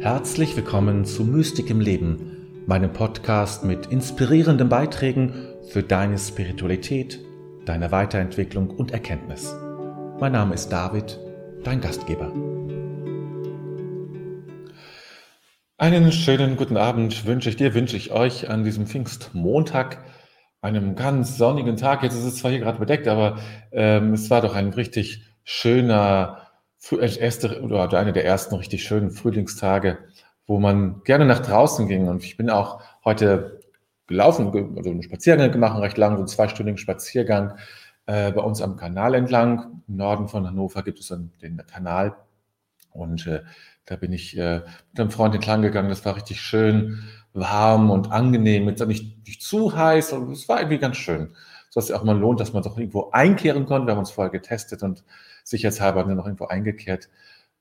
Herzlich willkommen zu Mystik im Leben, meinem Podcast mit inspirierenden Beiträgen für deine Spiritualität, deine Weiterentwicklung und Erkenntnis. Mein Name ist David, dein Gastgeber. Einen schönen guten Abend wünsche ich dir, wünsche ich euch an diesem Pfingstmontag, einem ganz sonnigen Tag. Jetzt ist es zwar hier gerade bedeckt, aber ähm, es war doch ein richtig schöner erste oder einer der ersten richtig schönen Frühlingstage, wo man gerne nach draußen ging. Und ich bin auch heute gelaufen, also einen Spaziergang gemacht, recht lang, so einen zweistündigen Spaziergang äh, bei uns am Kanal entlang. Im Norden von Hannover gibt es dann den Kanal. Und äh, da bin ich äh, mit einem Freund entlang gegangen. Das war richtig schön, warm und angenehm, jetzt nicht, nicht zu heiß. Und es war irgendwie ganz schön. So dass es auch mal lohnt, dass man doch irgendwo einkehren konnte. Wir haben uns vorher getestet und sicherheitshalber dann noch irgendwo eingekehrt,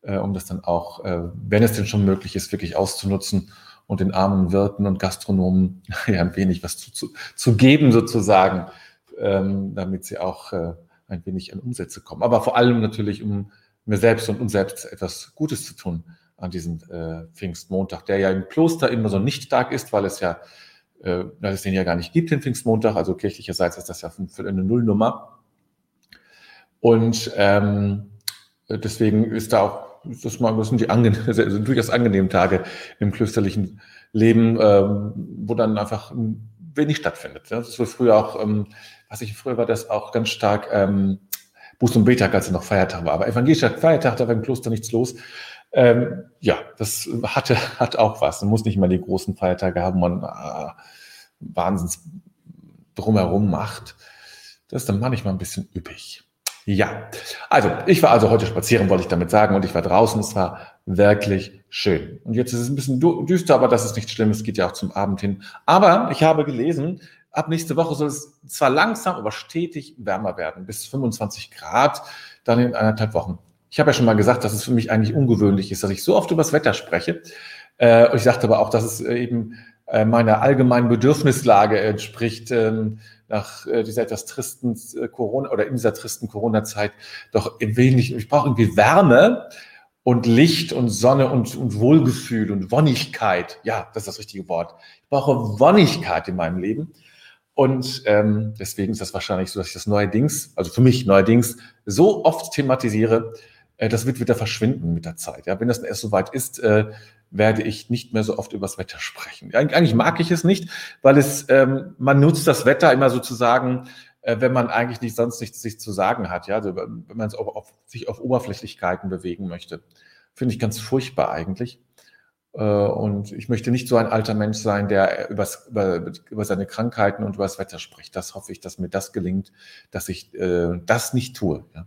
äh, um das dann auch, äh, wenn es denn schon möglich ist, wirklich auszunutzen und den armen Wirten und Gastronomen ja, ein wenig was zu, zu, zu geben sozusagen, ähm, damit sie auch äh, ein wenig an Umsätze kommen. Aber vor allem natürlich, um mir selbst und uns selbst etwas Gutes zu tun an diesem äh, Pfingstmontag, der ja im Kloster immer so nicht Tag ist, weil es ja, äh, weil es den ja gar nicht gibt, den Pfingstmontag. Also kirchlicherseits ist das ja für eine Nullnummer. Und ähm, deswegen ist da auch, das, sind die angenehm, sind durchaus angenehmen Tage im klösterlichen Leben, ähm, wo dann einfach wenig stattfindet. Das ist früher auch, ähm, was ich früher war, das auch ganz stark ähm, Buß- und Betag, als er noch Feiertag war. Aber evangelischer Feiertag, da war im Kloster nichts los. Ähm, ja, das hatte, hat auch was. Man muss nicht mal die großen Feiertage haben, man äh, Wahnsinns drumherum macht. Das ist dann manchmal ein bisschen üppig. Ja, also ich war also heute spazieren, wollte ich damit sagen, und ich war draußen. Es war wirklich schön. Und jetzt ist es ein bisschen düster, aber das ist nicht schlimm. Es geht ja auch zum Abend hin. Aber ich habe gelesen, ab nächste Woche soll es zwar langsam, aber stetig wärmer werden, bis 25 Grad, dann in anderthalb Wochen. Ich habe ja schon mal gesagt, dass es für mich eigentlich ungewöhnlich ist, dass ich so oft über das Wetter spreche. Äh, ich sagte aber auch, dass es eben äh, meiner allgemeinen Bedürfnislage entspricht. Ähm, nach äh, dieser etwas tristen äh, Corona oder in dieser tristen Corona-Zeit doch wenig, ich brauche irgendwie Wärme und Licht und Sonne und, und Wohlgefühl und Wonnigkeit. Ja, das ist das richtige Wort. Ich brauche Wonnigkeit in meinem Leben. Und ähm, deswegen ist das wahrscheinlich so, dass ich das neuerdings, also für mich neuerdings, so oft thematisiere, äh, das wird wieder verschwinden mit der Zeit. Ja, wenn das erst so weit ist, äh, werde ich nicht mehr so oft übers Wetter sprechen. Eigentlich mag ich es nicht, weil es, ähm, man nutzt das Wetter immer sozusagen, äh, wenn man eigentlich nicht sonst nichts sich zu sagen hat, ja, also wenn man auf, sich auf Oberflächlichkeiten bewegen möchte. Finde ich ganz furchtbar eigentlich. Äh, und ich möchte nicht so ein alter Mensch sein, der übers, über, über seine Krankheiten und über das Wetter spricht. Das hoffe ich, dass mir das gelingt, dass ich äh, das nicht tue. Ja.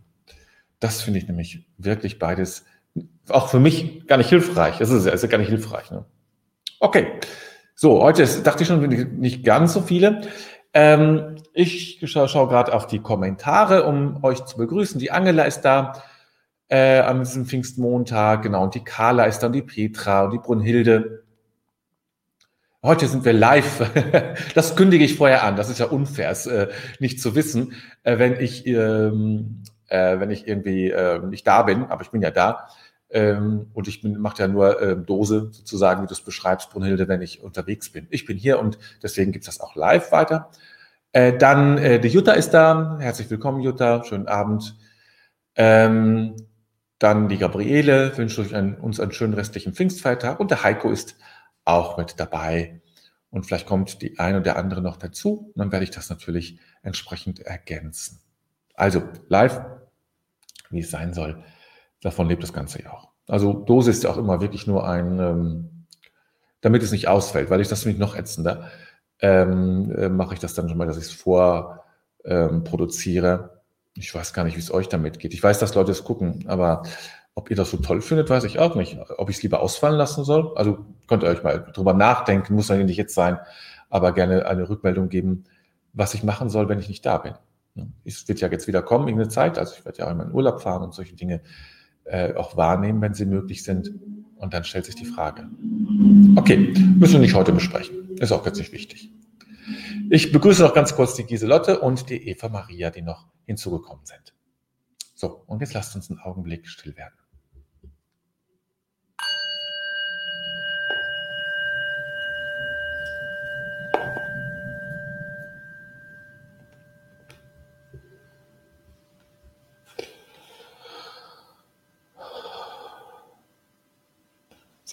Das finde ich nämlich wirklich beides auch für mich gar nicht hilfreich. Das ist, ist ja gar nicht hilfreich. Ne? Okay, so, heute ist, dachte ich schon, nicht ganz so viele. Ähm, ich schaue, schaue gerade auf die Kommentare, um euch zu begrüßen. Die Angela ist da äh, an diesem Pfingstmontag, genau, und die Carla ist da und die Petra und die Brunhilde. Heute sind wir live. Das kündige ich vorher an. Das ist ja unfair, es, äh, nicht zu wissen, äh, wenn ich, ähm, äh, wenn ich irgendwie äh, nicht da bin, aber ich bin ja da. Ähm, und ich mache ja nur äh, Dose sozusagen, wie du es beschreibst, Brunhilde, wenn ich unterwegs bin. Ich bin hier und deswegen gibt es das auch live weiter. Äh, dann äh, die Jutta ist da. Herzlich willkommen, Jutta. Schönen Abend. Ähm, dann die Gabriele wünscht euch einen, uns einen schönen restlichen Pfingstfeiertag und der Heiko ist auch mit dabei. Und vielleicht kommt die eine oder andere noch dazu. Und dann werde ich das natürlich entsprechend ergänzen. Also live, wie es sein soll. Davon lebt das Ganze ja auch. Also Dose ist ja auch immer wirklich nur ein, ähm, damit es nicht ausfällt, weil ich das nämlich noch ätzender, ähm, äh, mache ich das dann schon mal, dass ich es vorproduziere. Ähm, ich weiß gar nicht, wie es euch damit geht. Ich weiß, dass Leute es gucken, aber ob ihr das so toll findet, weiß ich auch nicht. Ob ich es lieber ausfallen lassen soll? Also könnt ihr euch mal drüber nachdenken, muss ja nicht jetzt sein, aber gerne eine Rückmeldung geben, was ich machen soll, wenn ich nicht da bin. Es wird ja jetzt wieder kommen, irgendeine Zeit. Also ich werde ja auch in meinen Urlaub fahren und solche Dinge äh, auch wahrnehmen, wenn sie möglich sind. Und dann stellt sich die Frage. Okay, müssen wir nicht heute besprechen. Ist auch ganz nicht wichtig. Ich begrüße noch ganz kurz die Giselotte und die Eva Maria, die noch hinzugekommen sind. So, und jetzt lasst uns einen Augenblick still werden.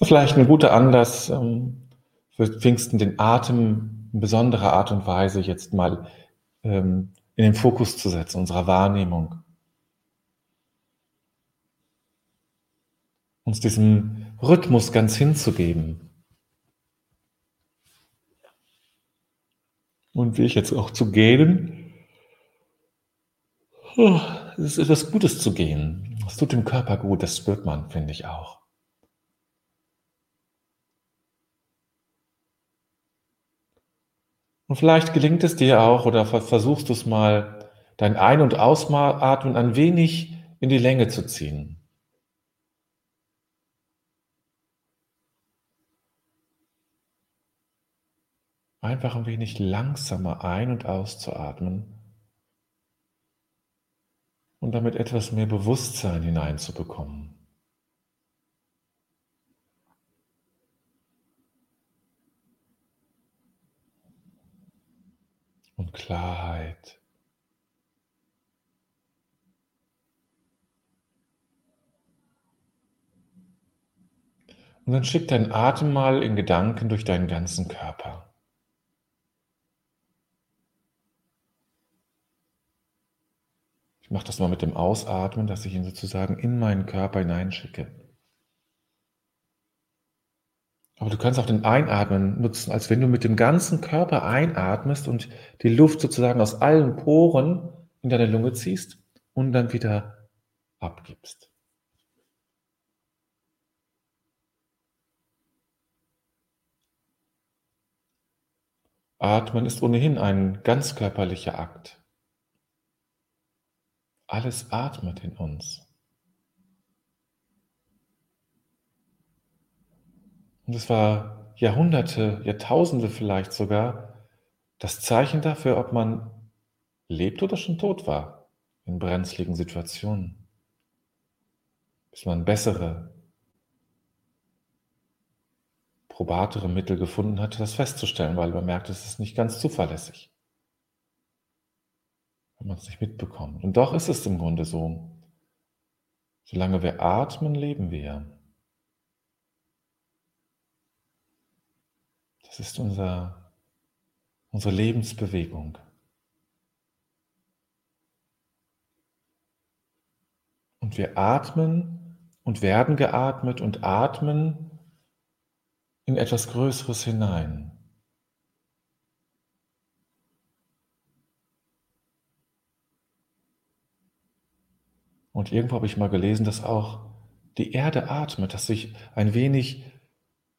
Vielleicht ein guter Anlass ähm, für Pfingsten, den Atem in besonderer Art und Weise jetzt mal ähm, in den Fokus zu setzen, unserer Wahrnehmung. Uns diesem Rhythmus ganz hinzugeben. Und wie ich jetzt auch zu gehen, oh, es ist etwas Gutes zu gehen. Es tut dem Körper gut, das spürt man, finde ich auch. Und vielleicht gelingt es dir auch oder versuchst du es mal, dein Ein- und Ausatmen ein wenig in die Länge zu ziehen. Einfach ein wenig langsamer ein- und auszuatmen und damit etwas mehr Bewusstsein hineinzubekommen. Und Klarheit. Und dann schick deinen Atem mal in Gedanken durch deinen ganzen Körper. Ich mache das mal mit dem Ausatmen, dass ich ihn sozusagen in meinen Körper hineinschicke. Aber du kannst auch den Einatmen nutzen, als wenn du mit dem ganzen Körper einatmest und die Luft sozusagen aus allen Poren in deine Lunge ziehst und dann wieder abgibst. Atmen ist ohnehin ein ganz körperlicher Akt. Alles atmet in uns. Und es war Jahrhunderte, Jahrtausende vielleicht sogar das Zeichen dafür, ob man lebt oder schon tot war in brenzligen Situationen. Bis man bessere, probatere Mittel gefunden hatte, das festzustellen, weil man merkt, es ist nicht ganz zuverlässig. Wenn man es nicht mitbekommt. Und doch ist es im Grunde so. Solange wir atmen, leben wir. Das ist unser, unsere Lebensbewegung. Und wir atmen und werden geatmet und atmen in etwas Größeres hinein. Und irgendwo habe ich mal gelesen, dass auch die Erde atmet, dass sich ein wenig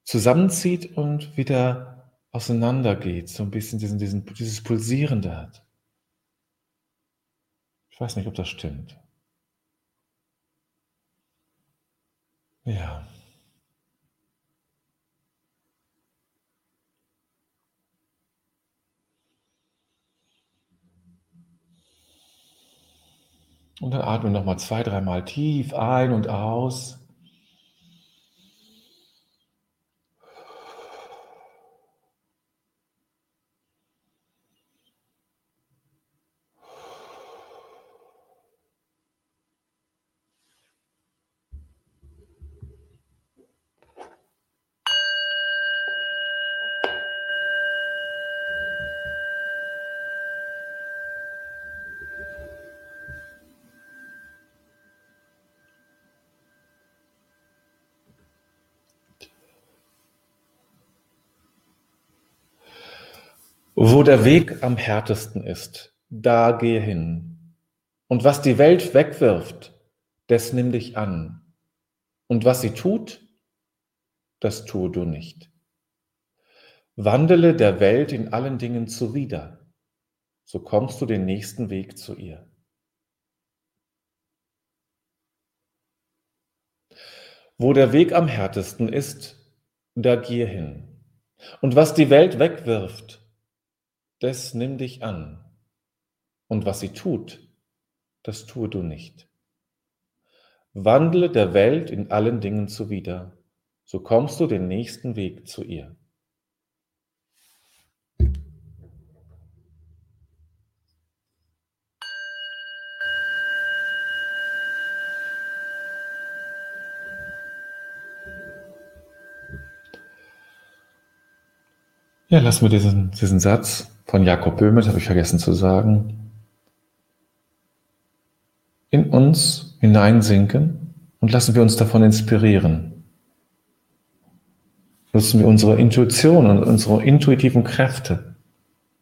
zusammenzieht und wieder auseinandergeht, so ein bisschen diesen, diesen, dieses Pulsierende hat. Ich weiß nicht, ob das stimmt. Ja. Und dann atmen nochmal zwei, dreimal tief ein und aus. Wo der Weg am härtesten ist, da gehe hin. Und was die Welt wegwirft, das nimm dich an. Und was sie tut, das tue du nicht. Wandele der Welt in allen Dingen zuwider, so kommst du den nächsten Weg zu ihr. Wo der Weg am härtesten ist, da gehe hin. Und was die Welt wegwirft, des nimm dich an. Und was sie tut, das tue du nicht. Wandle der Welt in allen Dingen zuwider, so kommst du den nächsten Weg zu ihr. Ja, lassen wir diesen, diesen Satz von Jakob Böhme, habe ich vergessen zu sagen, in uns hineinsinken und lassen wir uns davon inspirieren. Nutzen wir unsere Intuition und unsere intuitiven Kräfte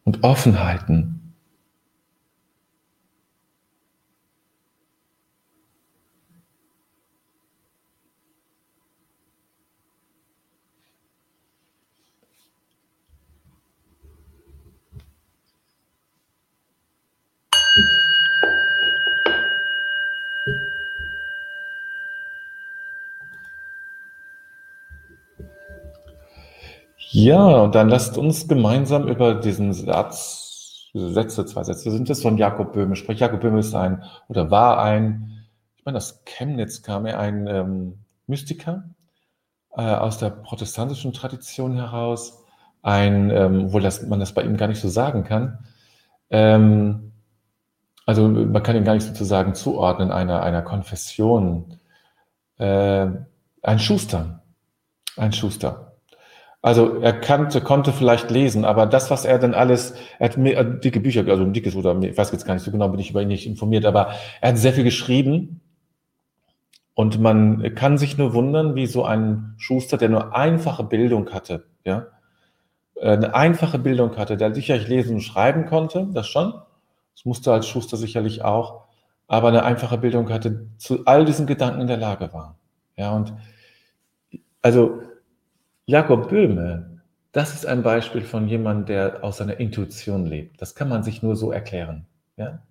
und Offenheiten Ja, und dann lasst uns gemeinsam über diesen Satz, diese Sätze, zwei Sätze sind es von Jakob Böhme sprechen. Jakob Böhme ist ein oder war ein, ich meine, aus Chemnitz kam er, ein ähm, Mystiker äh, aus der protestantischen Tradition heraus, ein, ähm, obwohl das, man das bei ihm gar nicht so sagen kann. Ähm, also man kann ihn gar nicht sozusagen zuordnen einer, einer Konfession. Äh, ein Schuster, ein Schuster. Also er kannte, konnte vielleicht lesen, aber das, was er dann alles, er hat mehr, äh, dicke Bücher, also ein dickes oder ich weiß jetzt gar nicht so genau, bin ich über ihn nicht informiert, aber er hat sehr viel geschrieben. Und man kann sich nur wundern, wie so ein Schuster, der nur einfache Bildung hatte, ja, äh, eine einfache Bildung hatte, der sicherlich lesen und schreiben konnte, das schon, das musste als Schuster sicherlich auch, aber eine einfache Bildung hatte, zu all diesen Gedanken in der Lage war, ja, und also Jakob Böhme, das ist ein Beispiel von jemandem, der aus seiner Intuition lebt. Das kann man sich nur so erklären. Ja?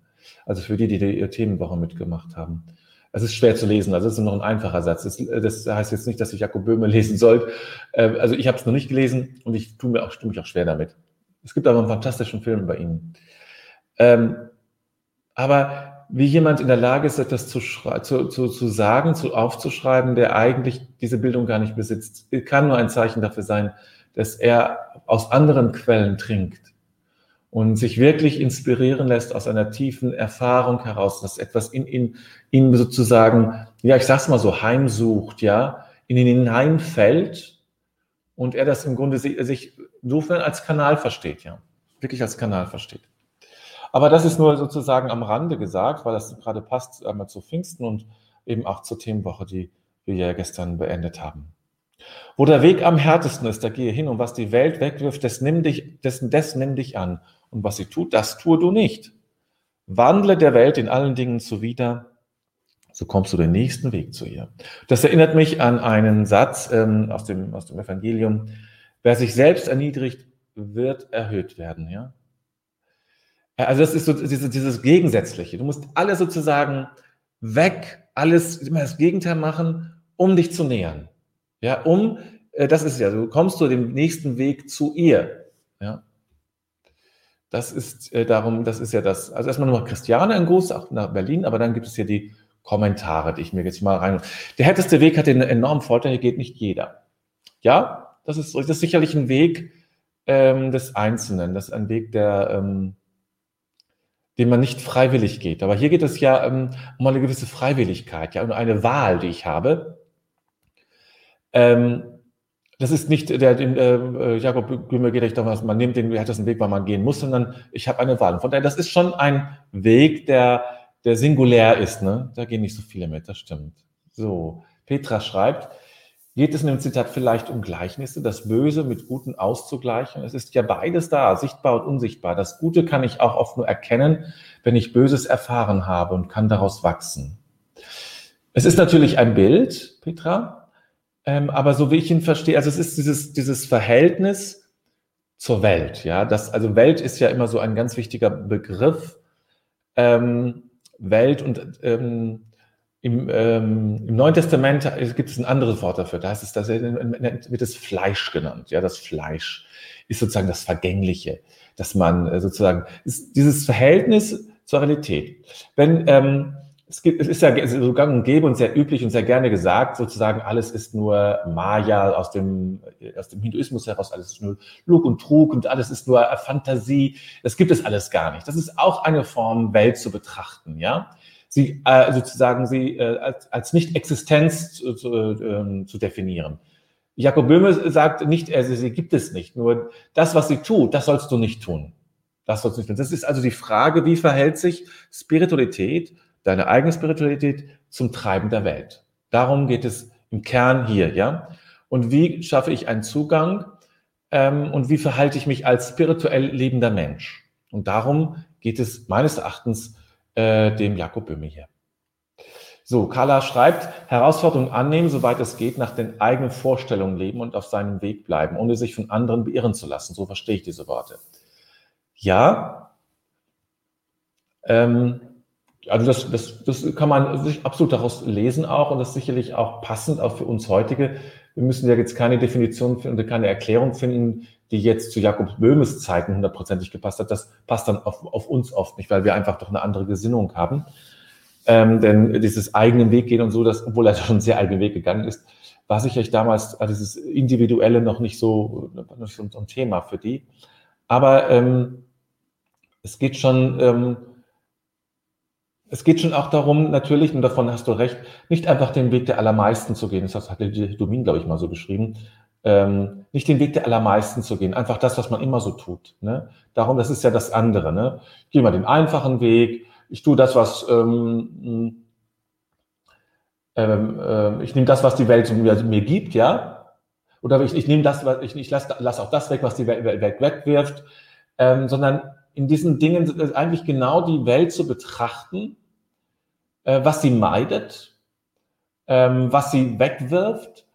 Also für die, die die Themenwoche mitgemacht haben. Es ist schwer zu lesen, also es ist noch ein einfacher Satz. Das, das heißt jetzt nicht, dass ich Jakob Böhme lesen soll. Ähm, also ich habe es noch nicht gelesen und ich tue mir auch, tue mich auch schwer damit. Es gibt aber einen fantastischen Film bei ihm. Aber wie jemand in der Lage ist, etwas zu, zu, zu, zu sagen, zu aufzuschreiben, der eigentlich diese Bildung gar nicht besitzt, kann nur ein Zeichen dafür sein, dass er aus anderen Quellen trinkt und sich wirklich inspirieren lässt aus einer tiefen Erfahrung heraus, dass etwas in ihn, ihn sozusagen, ja, ich sag's mal so, heimsucht, ja, in ihn hineinfällt und er das im Grunde sich, sich insofern als Kanal versteht, ja, wirklich als Kanal versteht. Aber das ist nur sozusagen am Rande gesagt, weil das gerade passt einmal zu Pfingsten und eben auch zur Themenwoche, die wir ja gestern beendet haben. Wo der Weg am härtesten ist, da gehe hin und was die Welt wegwirft, das nimm dich, dessen, das nimm dich an. Und was sie tut, das tue du nicht. Wandle der Welt in allen Dingen zuwider, so kommst du den nächsten Weg zu ihr. Das erinnert mich an einen Satz ähm, aus, dem, aus dem Evangelium. Wer sich selbst erniedrigt, wird erhöht werden. Ja? Also das ist so dieses, dieses Gegensätzliche. Du musst alles sozusagen weg, alles immer das Gegenteil machen, um dich zu nähern. Ja, um, äh, das ist ja, du kommst zu dem nächsten Weg zu ihr. Ja. Das ist äh, darum, das ist ja das. Also erstmal nur Christiane ein Gruß, auch nach Berlin, aber dann gibt es hier die Kommentare, die ich mir jetzt mal rein. Der härteste Weg hat den enormen Vorteil, hier geht nicht jeder. Ja, das ist, das ist sicherlich ein Weg ähm, des Einzelnen, das ist ein Weg der, ähm, den man nicht freiwillig geht. Aber hier geht es ja ähm, um eine gewisse Freiwilligkeit, ja, um eine Wahl, die ich habe. Ähm, das ist nicht der, den äh, Jakob Blümer geht echt davon man nimmt den, hat das einen Weg, weil man gehen muss, sondern ich habe eine Wahl. Von daher, das ist schon ein Weg, der, der singulär ist. Ne? Da gehen nicht so viele mit, das stimmt. So, Petra schreibt, geht es in dem Zitat vielleicht um Gleichnisse, das Böse mit Guten auszugleichen. Es ist ja beides da, sichtbar und unsichtbar. Das Gute kann ich auch oft nur erkennen, wenn ich Böses erfahren habe und kann daraus wachsen. Es ist natürlich ein Bild, Petra, ähm, aber so wie ich ihn verstehe, also es ist dieses, dieses Verhältnis zur Welt. Ja, das, also Welt ist ja immer so ein ganz wichtiger Begriff. Ähm, Welt und ähm, im, ähm, Im Neuen Testament gibt es ein anderes Wort dafür. Da heißt es, da wird es Fleisch genannt. Ja, das Fleisch ist sozusagen das Vergängliche, dass man äh, sozusagen ist dieses Verhältnis zur Realität. Wenn ähm, es, gibt, es ist ja so gang und gäbe und sehr üblich und sehr gerne gesagt, sozusagen alles ist nur Maya aus dem, aus dem Hinduismus heraus, alles ist nur Lug und Trug und alles ist nur Fantasie. Das gibt es alles gar nicht. Das ist auch eine Form, Welt zu betrachten, ja sie äh, sozusagen sie äh, als, als Nicht-Existenz zu, zu, äh, zu definieren. Jakob Böhme sagt nicht, also sie gibt es nicht. Nur das, was sie tut, das sollst du nicht tun. Das sollst du nicht tun. Das ist also die Frage, wie verhält sich Spiritualität, deine eigene Spiritualität zum Treiben der Welt. Darum geht es im Kern hier, ja. Und wie schaffe ich einen Zugang ähm, und wie verhalte ich mich als spirituell lebender Mensch? Und darum geht es meines Erachtens äh, dem Jakob Böhme hier. So, Carla schreibt, Herausforderungen annehmen, soweit es geht, nach den eigenen Vorstellungen leben und auf seinem Weg bleiben, ohne sich von anderen beirren zu lassen. So verstehe ich diese Worte. Ja, ähm, also das, das, das kann man sich absolut daraus lesen auch und das ist sicherlich auch passend auch für uns heutige. Wir müssen ja jetzt keine Definition finden, keine Erklärung finden, die jetzt zu Jakob Böhmes Zeiten hundertprozentig gepasst hat. Das passt dann auf, auf uns oft nicht, weil wir einfach doch eine andere Gesinnung haben. Ähm, denn dieses eigenen Weg gehen und so, dass, obwohl er schon sehr eigenen Weg gegangen ist, war sicherlich damals dieses Individuelle noch nicht so, noch so ein Thema für die. Aber ähm, es geht schon, ähm, es geht schon auch darum, natürlich, und davon hast du recht, nicht einfach den Weg der Allermeisten zu gehen. Das hat Domin, glaube ich, mal so beschrieben. Ähm, nicht den Weg der Allermeisten zu gehen, einfach das, was man immer so tut. Ne? Darum, das ist ja das andere. Ne? Ich gehe mal den einfachen Weg, ich tue das, was ähm, ähm, äh, ich nehme das, was die Welt mir, gibt, ja. Oder ich, ich nehme das, was ich, ich lasse lass auch das weg, was die Welt, Welt wegwirft, ähm, sondern in diesen Dingen eigentlich genau die Welt zu betrachten, äh, was sie meidet, ähm, was sie wegwirft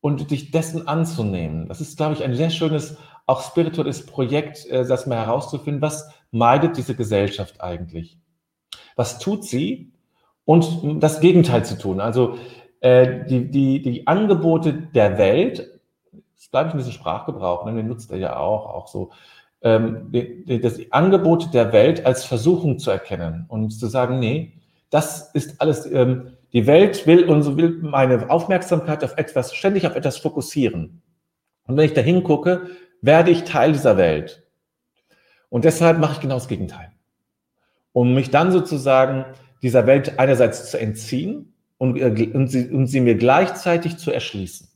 und dich dessen anzunehmen. Das ist, glaube ich, ein sehr schönes, auch spirituelles Projekt, äh, das mal herauszufinden, was meidet diese Gesellschaft eigentlich was tut sie und das Gegenteil zu tun. Also äh, die, die, die Angebote der Welt, das bleibe ich in diesem Sprachgebrauch, ne, den nutzt er ja auch, auch so, ähm, die, das Angebot der Welt als Versuchung zu erkennen und zu sagen, nee, das ist alles, ähm, die Welt will und will meine Aufmerksamkeit auf etwas, ständig auf etwas fokussieren. Und wenn ich da hingucke, werde ich Teil dieser Welt. Und deshalb mache ich genau das Gegenteil um mich dann sozusagen dieser Welt einerseits zu entziehen und, äh, und, sie, und sie mir gleichzeitig zu erschließen.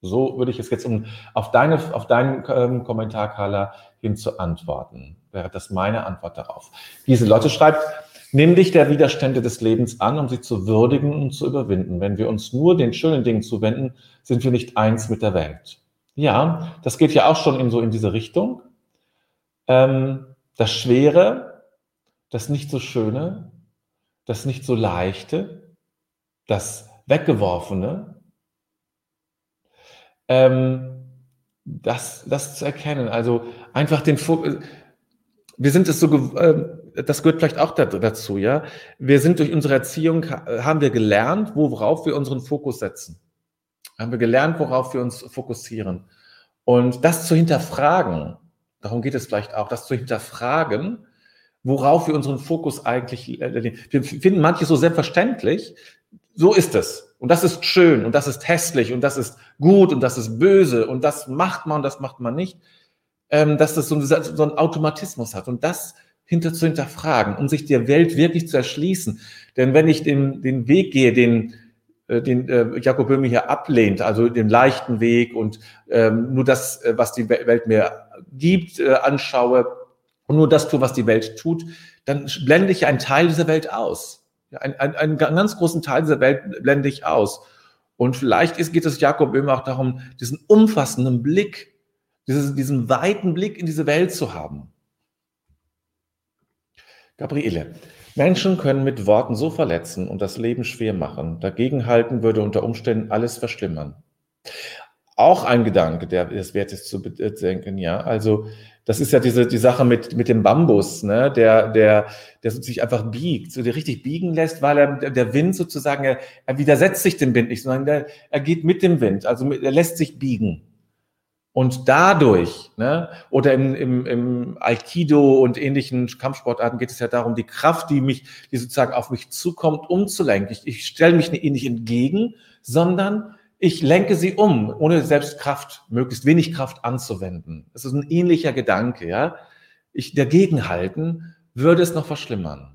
So würde ich es jetzt um, auf, deine, auf deinen ähm, Kommentar, Carla, hin zu antworten. Wäre das meine Antwort darauf. Diese Leute schreibt, nimm dich der Widerstände des Lebens an, um sie zu würdigen und zu überwinden. Wenn wir uns nur den schönen Dingen zuwenden, sind wir nicht eins mit der Welt. Ja, das geht ja auch schon in so in diese Richtung. Ähm, das Schwere das nicht so Schöne, das nicht so Leichte, das Weggeworfene, ähm, das, das zu erkennen. Also einfach den Fokus. Wir sind es so, äh, das gehört vielleicht auch dazu, ja. Wir sind durch unsere Erziehung, haben wir gelernt, worauf wir unseren Fokus setzen. Haben wir gelernt, worauf wir uns fokussieren. Und das zu hinterfragen, darum geht es vielleicht auch, das zu hinterfragen, worauf wir unseren Fokus eigentlich legen. Wir finden manche so selbstverständlich. So ist es. Und das ist schön und das ist hässlich und das ist gut und das ist böse und das macht man und das macht man nicht. Ähm, dass das so einen Automatismus hat und das hinter zu hinterfragen, um sich der Welt wirklich zu erschließen. Denn wenn ich den, den Weg gehe, den, äh, den äh, Jakob Böhme hier ablehnt, also den leichten Weg und ähm, nur das, äh, was die Welt mir gibt, äh, anschaue, und nur das tue, was die Welt tut, dann blende ich einen Teil dieser Welt aus. Ein, ein, einen ganz großen Teil dieser Welt blende ich aus. Und vielleicht ist, geht es Jakob immer auch darum, diesen umfassenden Blick, dieses, diesen weiten Blick in diese Welt zu haben. Gabriele, Menschen können mit Worten so verletzen und das Leben schwer machen. Dagegenhalten würde unter Umständen alles verschlimmern. Auch ein Gedanke, der es wert ist zu bedenken, ja. Also das ist ja diese die Sache mit mit dem Bambus, ne, der der der sich einfach biegt, so der richtig biegen lässt, weil er der Wind sozusagen er, er widersetzt sich dem Wind nicht, sondern der, er geht mit dem Wind, also er lässt sich biegen. Und dadurch, ne, oder im, im, im Aikido und ähnlichen Kampfsportarten geht es ja darum, die Kraft, die mich, die sozusagen auf mich zukommt, umzulenken. Ich, ich stelle mich nicht entgegen, sondern ich lenke sie um, ohne selbst Kraft, möglichst wenig Kraft anzuwenden. Das ist ein ähnlicher Gedanke, ja. Ich dagegen halten, würde es noch verschlimmern.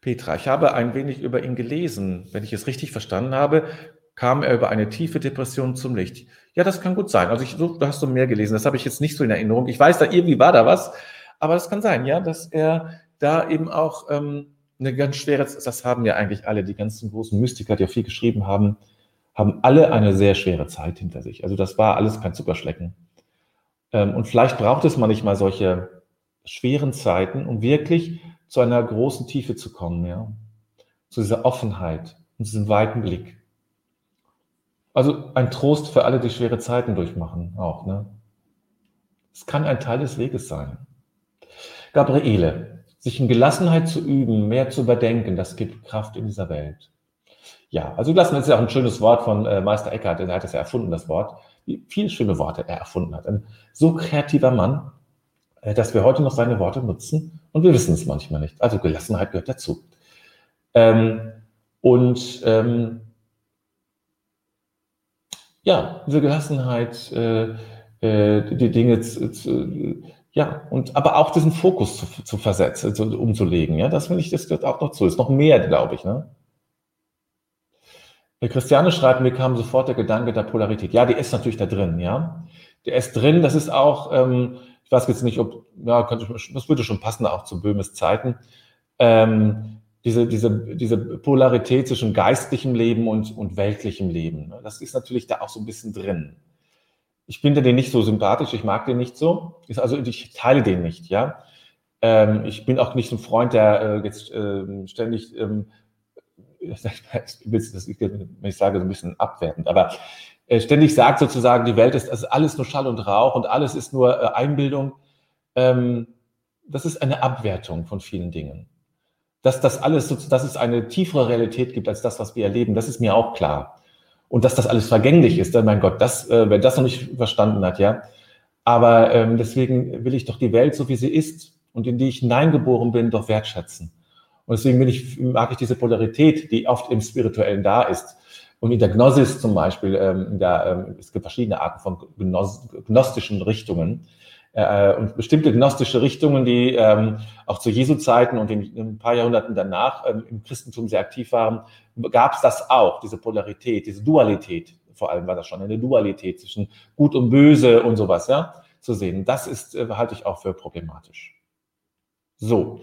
Petra, ich habe ein wenig über ihn gelesen. Wenn ich es richtig verstanden habe, kam er über eine tiefe Depression zum Licht. Ja, das kann gut sein. Also ich, du hast so mehr gelesen. Das habe ich jetzt nicht so in Erinnerung. Ich weiß, da irgendwie war da was, aber das kann sein, ja, dass er da eben auch ähm, eine ganz schwere, das haben ja eigentlich alle, die ganzen großen Mystiker, die auch viel geschrieben haben, haben alle eine sehr schwere Zeit hinter sich. Also das war alles kein Zuckerschlecken. Ähm, und vielleicht braucht es manchmal solche schweren Zeiten, um wirklich zu einer großen Tiefe zu kommen, ja. Zu dieser Offenheit und diesem weiten Blick. Also ein Trost für alle, die schwere Zeiten durchmachen, auch, ne? Es kann ein Teil des Weges sein. Gabriele, sich in Gelassenheit zu üben, mehr zu überdenken, das gibt Kraft in dieser Welt. Ja, also Gelassenheit ist ja auch ein schönes Wort von äh, Meister Eckhart, der hat das ja erfunden, das Wort. Wie viele schöne Worte er erfunden hat. Ein so kreativer Mann, äh, dass wir heute noch seine Worte nutzen und wir wissen es manchmal nicht. Also Gelassenheit gehört dazu. Ähm, und ähm, ja, diese Gelassenheit, äh, äh, die Dinge zu, zu, ja, und aber auch diesen Fokus zu, zu versetzen, zu, umzulegen, ja, das finde ich, das gehört auch noch zu. Ist noch mehr, glaube ich, ne? Der Christiane schreibt, mir kam sofort der Gedanke der Polarität. Ja, die ist natürlich da drin, ja. Der ist drin, das ist auch, ähm, ich weiß jetzt nicht, ob, ja, könnte, das würde schon passen auch zu Böhmes Zeiten. Ähm, diese, diese, diese Polarität zwischen geistlichem Leben und, und weltlichem Leben. Ne? Das ist natürlich da auch so ein bisschen drin. Ich finde den nicht so sympathisch, ich mag den nicht so. Also ich teile den nicht, ja. Ähm, ich bin auch nicht ein Freund, der äh, jetzt äh, ständig, ähm, das, wenn ich sage, so ein bisschen abwertend, aber äh, ständig sagt sozusagen, die Welt ist also alles nur Schall und Rauch und alles ist nur äh, Einbildung. Ähm, das ist eine Abwertung von vielen Dingen dass das alles, dass es eine tiefere Realität gibt als das, was wir erleben, das ist mir auch klar. Und dass das alles vergänglich ist, mein Gott, das, äh, wer das noch nicht verstanden hat, ja. Aber ähm, deswegen will ich doch die Welt, so wie sie ist und in die ich hineingeboren bin, doch wertschätzen. Und deswegen bin ich, mag ich diese Polarität, die oft im Spirituellen da ist. Und in der Gnosis zum Beispiel, ähm, der, ähm, es gibt verschiedene Arten von Gnos gnostischen Richtungen. Äh, und bestimmte gnostische Richtungen, die ähm, auch zu Jesu Zeiten und in, in ein paar Jahrhunderten danach ähm, im Christentum sehr aktiv waren, gab es das auch, diese Polarität, diese Dualität, vor allem war das schon eine Dualität zwischen Gut und Böse und sowas, ja, zu sehen. Das ist, äh, halte ich auch für problematisch. So,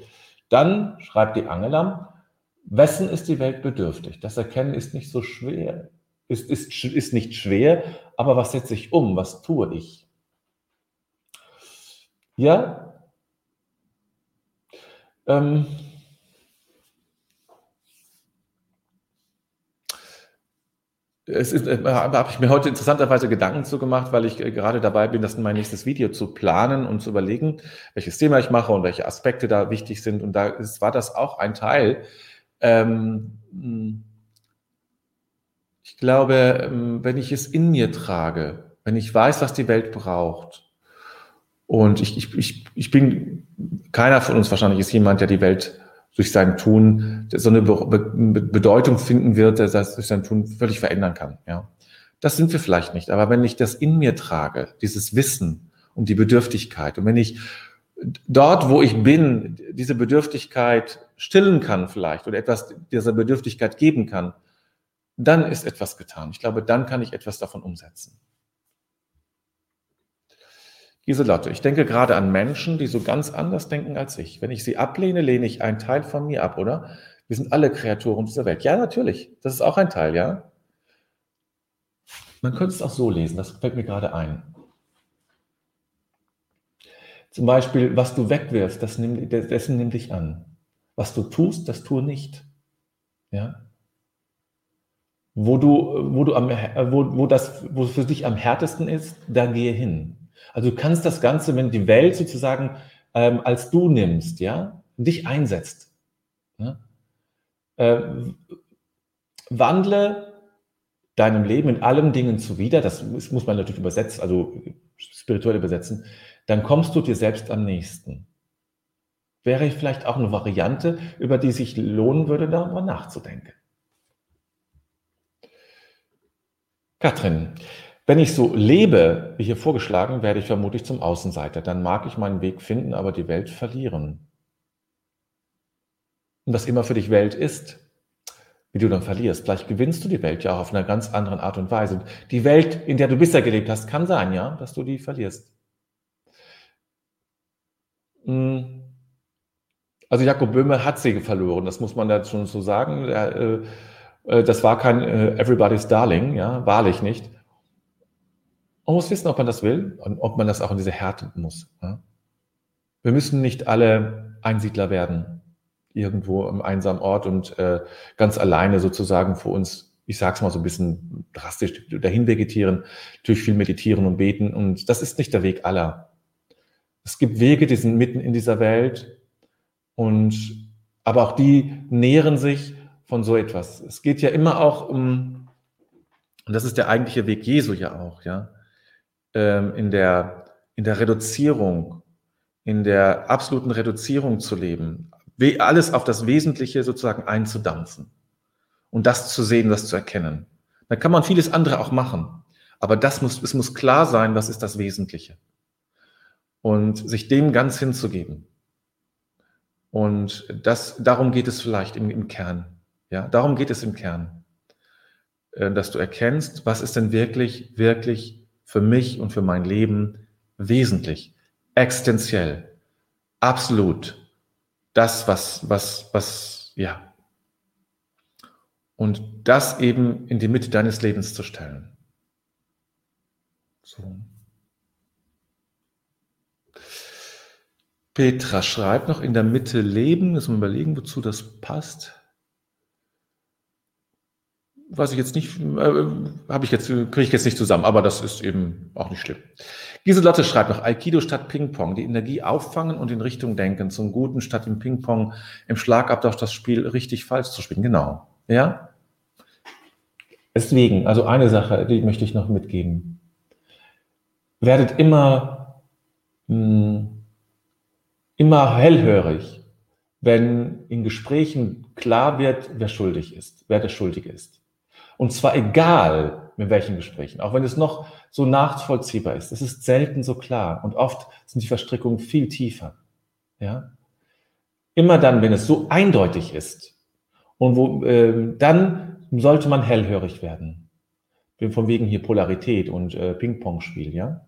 dann schreibt die Angela, wessen ist die Welt bedürftig? Das Erkennen ist nicht so schwer, ist, ist, ist nicht schwer, aber was setze ich um? Was tue ich? Ja? Ähm, es ist, äh, habe ich mir heute interessanterweise Gedanken zu gemacht, weil ich äh, gerade dabei bin, das in mein nächstes Video zu planen und zu überlegen, welches Thema ich mache und welche Aspekte da wichtig sind. Und da ist, war das auch ein Teil. Ähm, hm, ich glaube, ähm, wenn ich es in mir trage, wenn ich weiß, was die Welt braucht, und ich, ich, ich, ich bin, keiner von uns wahrscheinlich ist jemand, der die Welt durch sein Tun so eine Be Be Bedeutung finden wird, der das durch sein Tun völlig verändern kann. Ja, das sind wir vielleicht nicht. Aber wenn ich das in mir trage, dieses Wissen um die Bedürftigkeit, und wenn ich dort, wo ich bin, diese Bedürftigkeit stillen kann vielleicht oder etwas dieser Bedürftigkeit geben kann, dann ist etwas getan. Ich glaube, dann kann ich etwas davon umsetzen. Giselotte, ich denke gerade an Menschen, die so ganz anders denken als ich. Wenn ich sie ablehne, lehne ich einen Teil von mir ab, oder? Wir sind alle Kreaturen dieser Welt. Ja, natürlich. Das ist auch ein Teil, ja. Man könnte es auch so lesen, das fällt mir gerade ein. Zum Beispiel, was du wegwirfst, das nimm, dessen nimm dich an. Was du tust, das tue nicht. Ja? Wo du, wo du am, wo, wo das, wo für dich am härtesten ist, da gehe hin. Also du kannst das Ganze, wenn die Welt sozusagen ähm, als du nimmst, ja, dich einsetzt. Ja? Äh, wandle deinem Leben in allen Dingen zuwider, das muss man natürlich übersetzen, also spirituell übersetzen, dann kommst du dir selbst am nächsten. Wäre vielleicht auch eine Variante, über die sich lohnen würde, darüber nachzudenken. Katrin, wenn ich so lebe, wie hier vorgeschlagen, werde ich vermutlich zum Außenseiter. Dann mag ich meinen Weg finden, aber die Welt verlieren. Und was immer für dich Welt ist, wie du dann verlierst. Vielleicht gewinnst du die Welt ja auch auf einer ganz anderen Art und Weise. Die Welt, in der du bisher gelebt hast, kann sein, ja, dass du die verlierst. Hm. Also Jakob Böhme hat sie verloren, das muss man da schon so sagen. Äh, äh, das war kein äh, Everybody's Darling, ja, wahrlich nicht. Man muss wissen, ob man das will und ob man das auch in diese Härte muss. Wir müssen nicht alle Einsiedler werden, irgendwo im einsamen Ort und ganz alleine sozusagen für uns, ich sag's mal so ein bisschen drastisch, dahin vegetieren, natürlich viel meditieren und beten. Und das ist nicht der Weg aller. Es gibt Wege, die sind mitten in dieser Welt und aber auch die nähren sich von so etwas. Es geht ja immer auch um, und das ist der eigentliche Weg Jesu ja auch, ja, ähm, in der, in der Reduzierung, in der absoluten Reduzierung zu leben, alles auf das Wesentliche sozusagen einzudampfen und das zu sehen, das zu erkennen. Da kann man vieles andere auch machen, aber das muss, es muss klar sein, was ist das Wesentliche und sich dem ganz hinzugeben. Und das, darum geht es vielleicht im, im Kern. Ja, darum geht es im Kern. Äh, dass du erkennst, was ist denn wirklich, wirklich für mich und für mein Leben wesentlich, existenziell, absolut. Das, was, was, was, ja. Und das eben in die Mitte deines Lebens zu stellen. So. Petra schreibt noch in der Mitte leben, müssen wir überlegen, wozu das passt. Weiß ich jetzt nicht, äh, habe ich jetzt, kriege ich jetzt nicht zusammen, aber das ist eben auch nicht schlimm. Giselotte schreibt noch Aikido statt Ping-Pong, die Energie auffangen und in Richtung denken, zum Guten statt im Ping-Pong, im Schlagabtausch das Spiel richtig falsch zu spielen. Genau. Ja? Deswegen, also eine Sache, die möchte ich noch mitgeben. Werdet immer, mh, hm, immer hellhörig, wenn in Gesprächen klar wird, wer schuldig ist, wer der Schuldige ist. Und zwar egal, mit welchen Gesprächen, auch wenn es noch so nachvollziehbar ist. Es ist selten so klar und oft sind die Verstrickungen viel tiefer. Ja? Immer dann, wenn es so eindeutig ist und wo, äh, dann sollte man hellhörig werden. Von wegen hier Polarität und äh, Ping-Pong-Spiel, ja.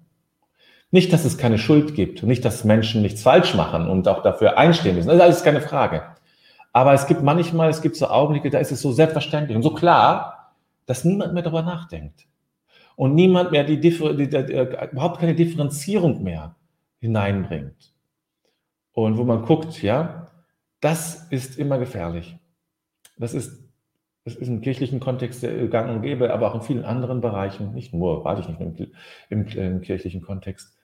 Nicht, dass es keine Schuld gibt nicht, dass Menschen nichts falsch machen und auch dafür einstehen müssen. Das ist alles keine Frage. Aber es gibt manchmal, es gibt so Augenblicke, da ist es so selbstverständlich und so klar, dass niemand mehr darüber nachdenkt. Und niemand mehr die, die, die, die äh, überhaupt keine Differenzierung mehr hineinbringt. Und wo man guckt, ja, das ist immer gefährlich. Das ist, das ist im kirchlichen Kontext gang und gäbe, aber auch in vielen anderen Bereichen, nicht nur, weiß ich nicht, im, im, im kirchlichen Kontext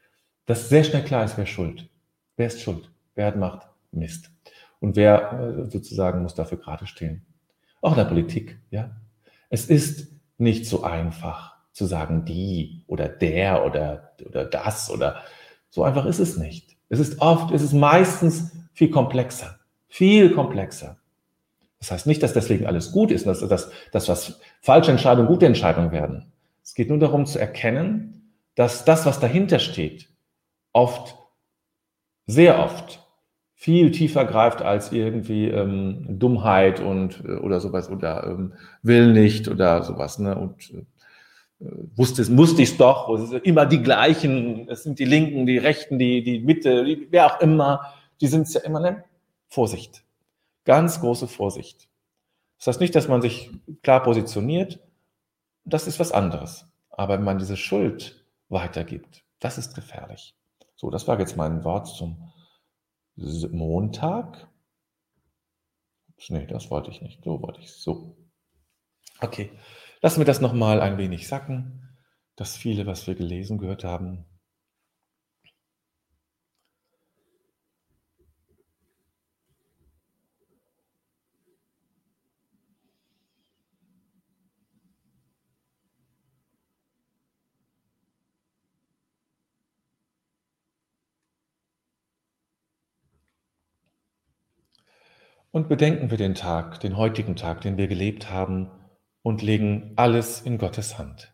dass sehr schnell klar ist, wer schuld. Wer ist schuld? Wer hat Macht? Mist. Und wer äh, sozusagen muss dafür gerade stehen? Auch in der Politik, ja. Es ist nicht so einfach zu sagen, die oder der oder, oder das oder so einfach ist es nicht. Es ist oft, es ist meistens viel komplexer. Viel komplexer. Das heißt nicht, dass deswegen alles gut ist, dass, dass, dass was falsche Entscheidungen gute Entscheidungen werden. Es geht nur darum zu erkennen, dass das, was dahinter steht, oft, sehr oft, viel tiefer greift als irgendwie ähm, Dummheit und äh, oder sowas oder ähm, will nicht oder sowas. Ne? Und äh, wusste es, musste ich es doch, es sind immer die gleichen, es sind die Linken, die Rechten, die, die Mitte, die, wer auch immer, die sind es ja immer, ne? Vorsicht. Ganz große Vorsicht. Das heißt nicht, dass man sich klar positioniert, das ist was anderes. Aber wenn man diese Schuld weitergibt, das ist gefährlich. So, das war jetzt mein Wort zum Montag. Nee, das wollte ich nicht. So wollte ich So. Okay. Lassen wir das nochmal ein wenig sacken. Das viele, was wir gelesen gehört haben, Und bedenken wir den Tag, den heutigen Tag, den wir gelebt haben, und legen alles in Gottes Hand.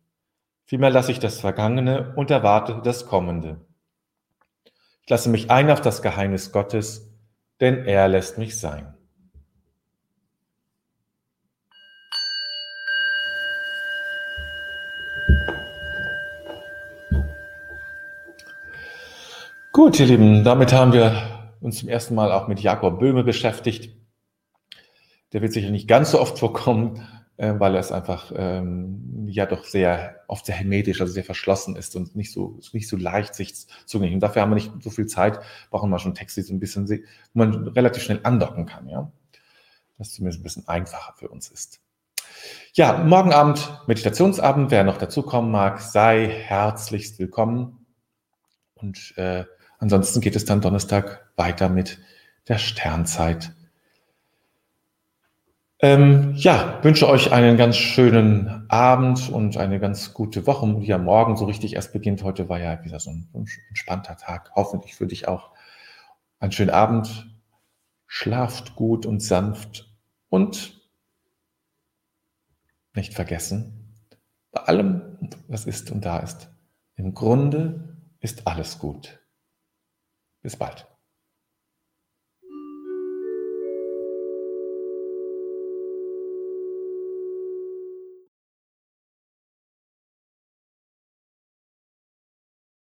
Vielmehr lasse ich das Vergangene und erwarte das Kommende. Ich lasse mich ein auf das Geheimnis Gottes, denn er lässt mich sein. Gut, ihr Lieben, damit haben wir uns zum ersten Mal auch mit Jakob Böhme beschäftigt. Der wird sicher nicht ganz so oft vorkommen, äh, weil es einfach ähm, ja doch sehr oft sehr hermetisch, also sehr verschlossen ist und nicht so nicht so leicht sich zugänglich. Und dafür haben wir nicht so viel Zeit, brauchen wir schon Texte, die so ein bisschen, wo man relativ schnell andocken kann, ja. Das zumindest ein bisschen einfacher für uns ist. Ja, morgen Abend, Meditationsabend, wer noch dazukommen mag, sei herzlichst willkommen. Und äh, ansonsten geht es dann Donnerstag weiter mit der Sternzeit ähm, ja, wünsche euch einen ganz schönen Abend und eine ganz gute Woche, die ja morgen so richtig erst beginnt. Heute war ja wieder so ein, ein entspannter Tag. Hoffentlich für dich auch einen schönen Abend. Schlaft gut und sanft und nicht vergessen, bei allem, was ist und da ist, im Grunde ist alles gut. Bis bald.